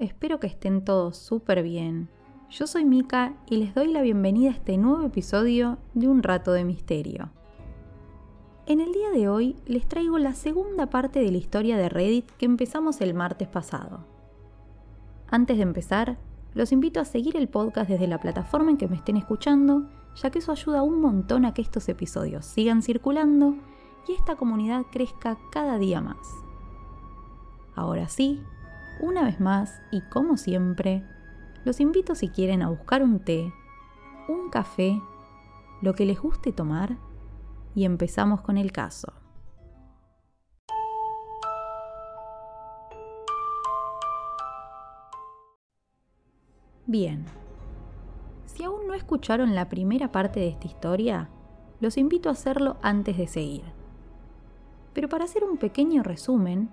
Espero que estén todos súper bien. Yo soy Mika y les doy la bienvenida a este nuevo episodio de Un Rato de Misterio. En el día de hoy les traigo la segunda parte de la historia de Reddit que empezamos el martes pasado. Antes de empezar, los invito a seguir el podcast desde la plataforma en que me estén escuchando, ya que eso ayuda un montón a que estos episodios sigan circulando y esta comunidad crezca cada día más. Ahora sí, una vez más y como siempre, los invito si quieren a buscar un té, un café, lo que les guste tomar y empezamos con el caso. Bien, si aún no escucharon la primera parte de esta historia, los invito a hacerlo antes de seguir. Pero para hacer un pequeño resumen,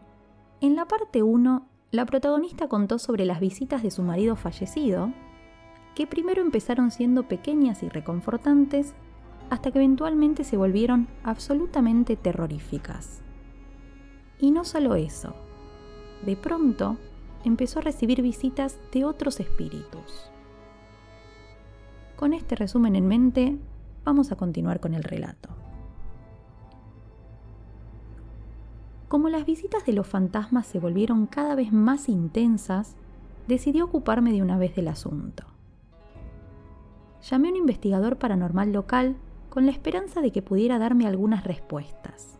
en la parte 1, la protagonista contó sobre las visitas de su marido fallecido, que primero empezaron siendo pequeñas y reconfortantes, hasta que eventualmente se volvieron absolutamente terroríficas. Y no solo eso, de pronto empezó a recibir visitas de otros espíritus. Con este resumen en mente, vamos a continuar con el relato. Como las visitas de los fantasmas se volvieron cada vez más intensas, decidí ocuparme de una vez del asunto. Llamé a un investigador paranormal local con la esperanza de que pudiera darme algunas respuestas.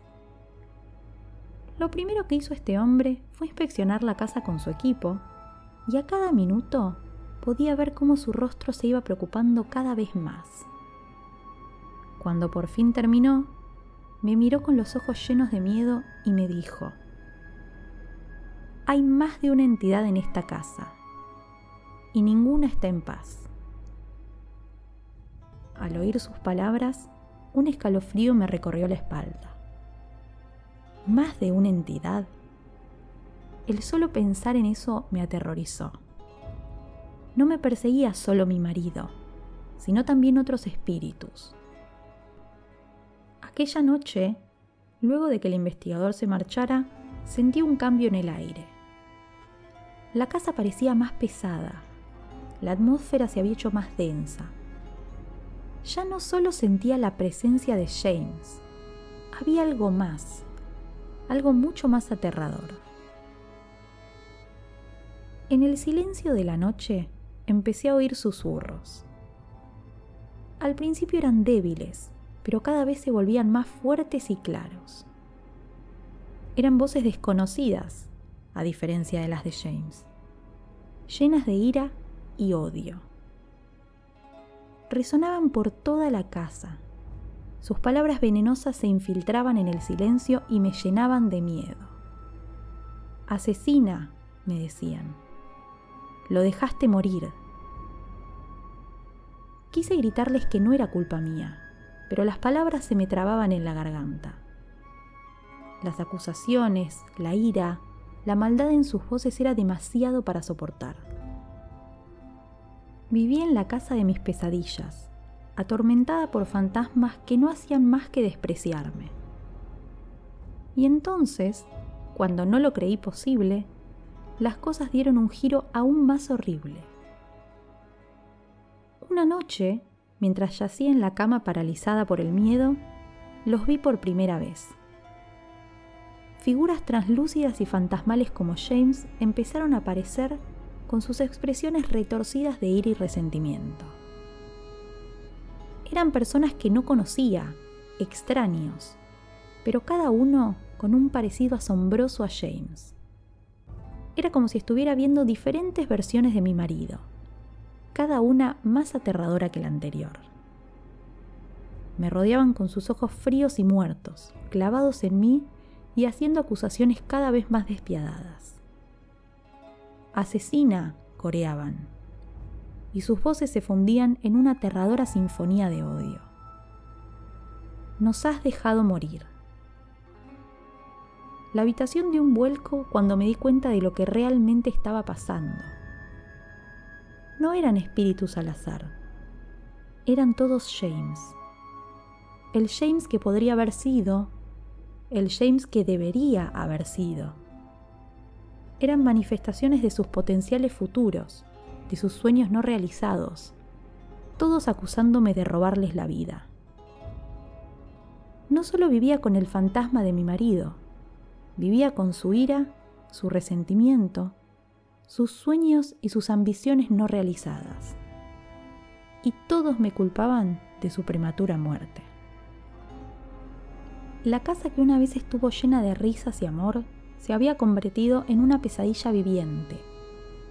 Lo primero que hizo este hombre fue inspeccionar la casa con su equipo y a cada minuto podía ver cómo su rostro se iba preocupando cada vez más. Cuando por fin terminó, me miró con los ojos llenos de miedo y me dijo, hay más de una entidad en esta casa y ninguna está en paz. Al oír sus palabras, un escalofrío me recorrió la espalda. ¿Más de una entidad? El solo pensar en eso me aterrorizó. No me perseguía solo mi marido, sino también otros espíritus. Aquella noche, luego de que el investigador se marchara, sentí un cambio en el aire. La casa parecía más pesada, la atmósfera se había hecho más densa. Ya no solo sentía la presencia de James, había algo más, algo mucho más aterrador. En el silencio de la noche empecé a oír susurros. Al principio eran débiles, pero cada vez se volvían más fuertes y claros. Eran voces desconocidas, a diferencia de las de James, llenas de ira y odio. Resonaban por toda la casa. Sus palabras venenosas se infiltraban en el silencio y me llenaban de miedo. Asesina, me decían. Lo dejaste morir. Quise gritarles que no era culpa mía, pero las palabras se me trababan en la garganta. Las acusaciones, la ira, la maldad en sus voces era demasiado para soportar. Vivía en la casa de mis pesadillas, atormentada por fantasmas que no hacían más que despreciarme. Y entonces, cuando no lo creí posible, las cosas dieron un giro aún más horrible. Una noche, mientras yacía en la cama paralizada por el miedo, los vi por primera vez. Figuras translúcidas y fantasmales como James empezaron a aparecer con sus expresiones retorcidas de ira y resentimiento. Eran personas que no conocía, extraños, pero cada uno con un parecido asombroso a James. Era como si estuviera viendo diferentes versiones de mi marido cada una más aterradora que la anterior. Me rodeaban con sus ojos fríos y muertos, clavados en mí y haciendo acusaciones cada vez más despiadadas. Asesina, coreaban, y sus voces se fundían en una aterradora sinfonía de odio. Nos has dejado morir. La habitación dio un vuelco cuando me di cuenta de lo que realmente estaba pasando. No eran espíritus al azar, eran todos James. El James que podría haber sido, el James que debería haber sido. Eran manifestaciones de sus potenciales futuros, de sus sueños no realizados, todos acusándome de robarles la vida. No solo vivía con el fantasma de mi marido, vivía con su ira, su resentimiento, sus sueños y sus ambiciones no realizadas. Y todos me culpaban de su prematura muerte. La casa que una vez estuvo llena de risas y amor se había convertido en una pesadilla viviente,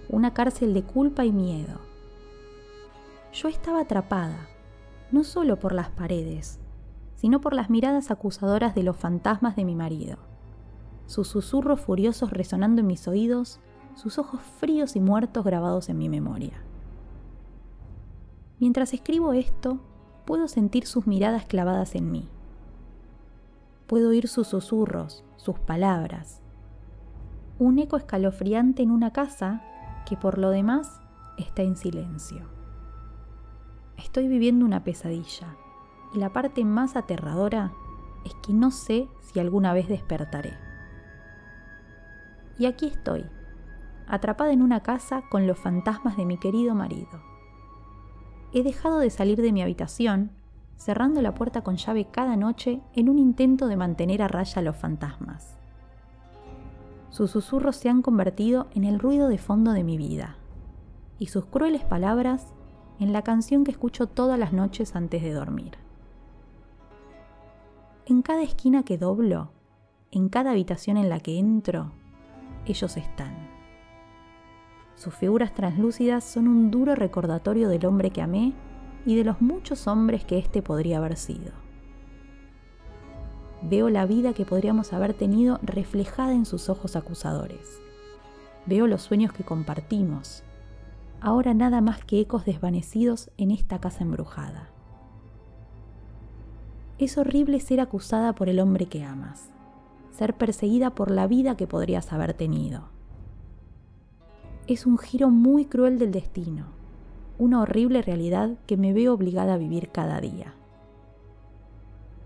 una cárcel de culpa y miedo. Yo estaba atrapada, no solo por las paredes, sino por las miradas acusadoras de los fantasmas de mi marido, sus susurros furiosos resonando en mis oídos, sus ojos fríos y muertos grabados en mi memoria. Mientras escribo esto, puedo sentir sus miradas clavadas en mí. Puedo oír sus susurros, sus palabras. Un eco escalofriante en una casa que por lo demás está en silencio. Estoy viviendo una pesadilla y la parte más aterradora es que no sé si alguna vez despertaré. Y aquí estoy, atrapada en una casa con los fantasmas de mi querido marido. He dejado de salir de mi habitación, cerrando la puerta con llave cada noche en un intento de mantener a raya a los fantasmas. Sus susurros se han convertido en el ruido de fondo de mi vida y sus crueles palabras en la canción que escucho todas las noches antes de dormir. En cada esquina que doblo, en cada habitación en la que entro, ellos están. Sus figuras translúcidas son un duro recordatorio del hombre que amé y de los muchos hombres que éste podría haber sido. Veo la vida que podríamos haber tenido reflejada en sus ojos acusadores. Veo los sueños que compartimos, ahora nada más que ecos desvanecidos en esta casa embrujada. Es horrible ser acusada por el hombre que amas, ser perseguida por la vida que podrías haber tenido. Es un giro muy cruel del destino, una horrible realidad que me veo obligada a vivir cada día.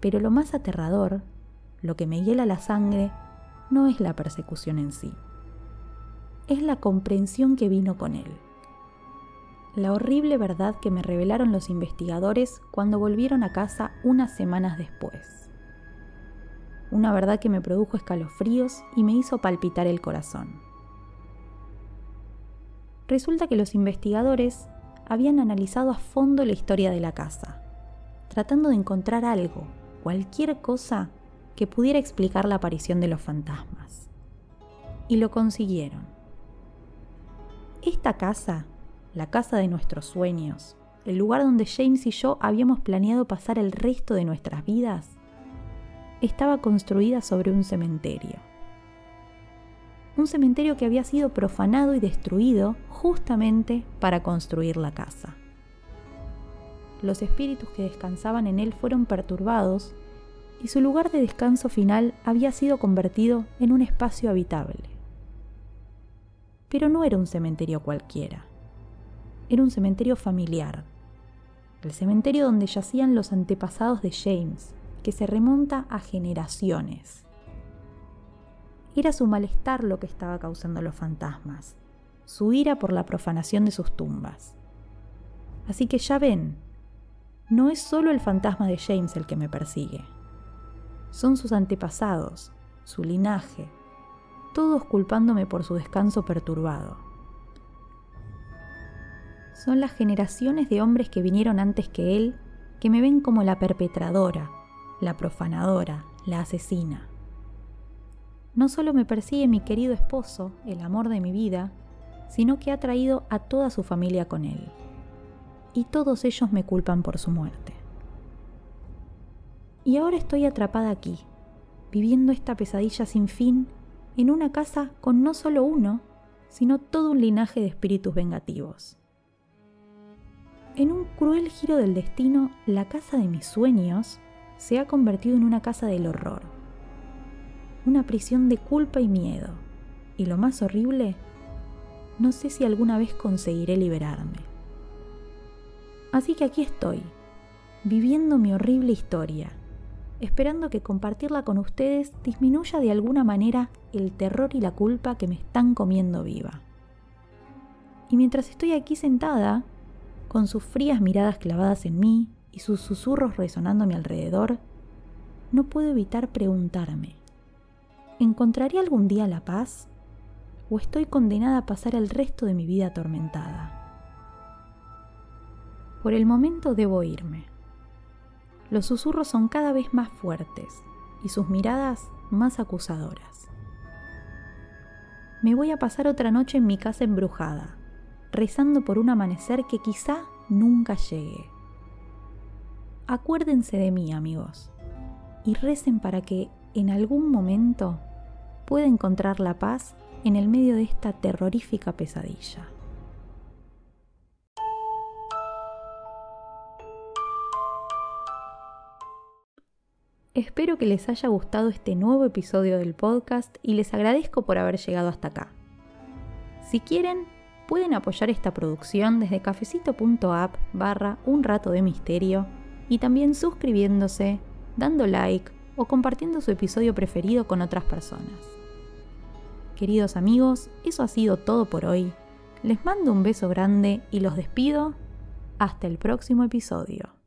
Pero lo más aterrador, lo que me hiela la sangre, no es la persecución en sí, es la comprensión que vino con él. La horrible verdad que me revelaron los investigadores cuando volvieron a casa unas semanas después. Una verdad que me produjo escalofríos y me hizo palpitar el corazón. Resulta que los investigadores habían analizado a fondo la historia de la casa, tratando de encontrar algo, cualquier cosa que pudiera explicar la aparición de los fantasmas. Y lo consiguieron. Esta casa, la casa de nuestros sueños, el lugar donde James y yo habíamos planeado pasar el resto de nuestras vidas, estaba construida sobre un cementerio. Un cementerio que había sido profanado y destruido justamente para construir la casa los espíritus que descansaban en él fueron perturbados y su lugar de descanso final había sido convertido en un espacio habitable. Pero no era un cementerio cualquiera, era un cementerio familiar, el cementerio donde yacían los antepasados de James, que se remonta a generaciones. Era su malestar lo que estaba causando los fantasmas, su ira por la profanación de sus tumbas. Así que ya ven, no es solo el fantasma de James el que me persigue. Son sus antepasados, su linaje, todos culpándome por su descanso perturbado. Son las generaciones de hombres que vinieron antes que él que me ven como la perpetradora, la profanadora, la asesina. No solo me persigue mi querido esposo, el amor de mi vida, sino que ha traído a toda su familia con él y todos ellos me culpan por su muerte. Y ahora estoy atrapada aquí, viviendo esta pesadilla sin fin, en una casa con no solo uno, sino todo un linaje de espíritus vengativos. En un cruel giro del destino, la casa de mis sueños se ha convertido en una casa del horror. Una prisión de culpa y miedo. Y lo más horrible, no sé si alguna vez conseguiré liberarme. Así que aquí estoy, viviendo mi horrible historia, esperando que compartirla con ustedes disminuya de alguna manera el terror y la culpa que me están comiendo viva. Y mientras estoy aquí sentada, con sus frías miradas clavadas en mí y sus susurros resonando a mi alrededor, no puedo evitar preguntarme, ¿encontraré algún día la paz? ¿O estoy condenada a pasar el resto de mi vida atormentada? Por el momento debo irme. Los susurros son cada vez más fuertes y sus miradas más acusadoras. Me voy a pasar otra noche en mi casa embrujada, rezando por un amanecer que quizá nunca llegue. Acuérdense de mí, amigos, y recen para que en algún momento pueda encontrar la paz en el medio de esta terrorífica pesadilla. Espero que les haya gustado este nuevo episodio del podcast y les agradezco por haber llegado hasta acá. Si quieren, pueden apoyar esta producción desde cafecito.app barra un rato de misterio y también suscribiéndose, dando like o compartiendo su episodio preferido con otras personas. Queridos amigos, eso ha sido todo por hoy. Les mando un beso grande y los despido. Hasta el próximo episodio.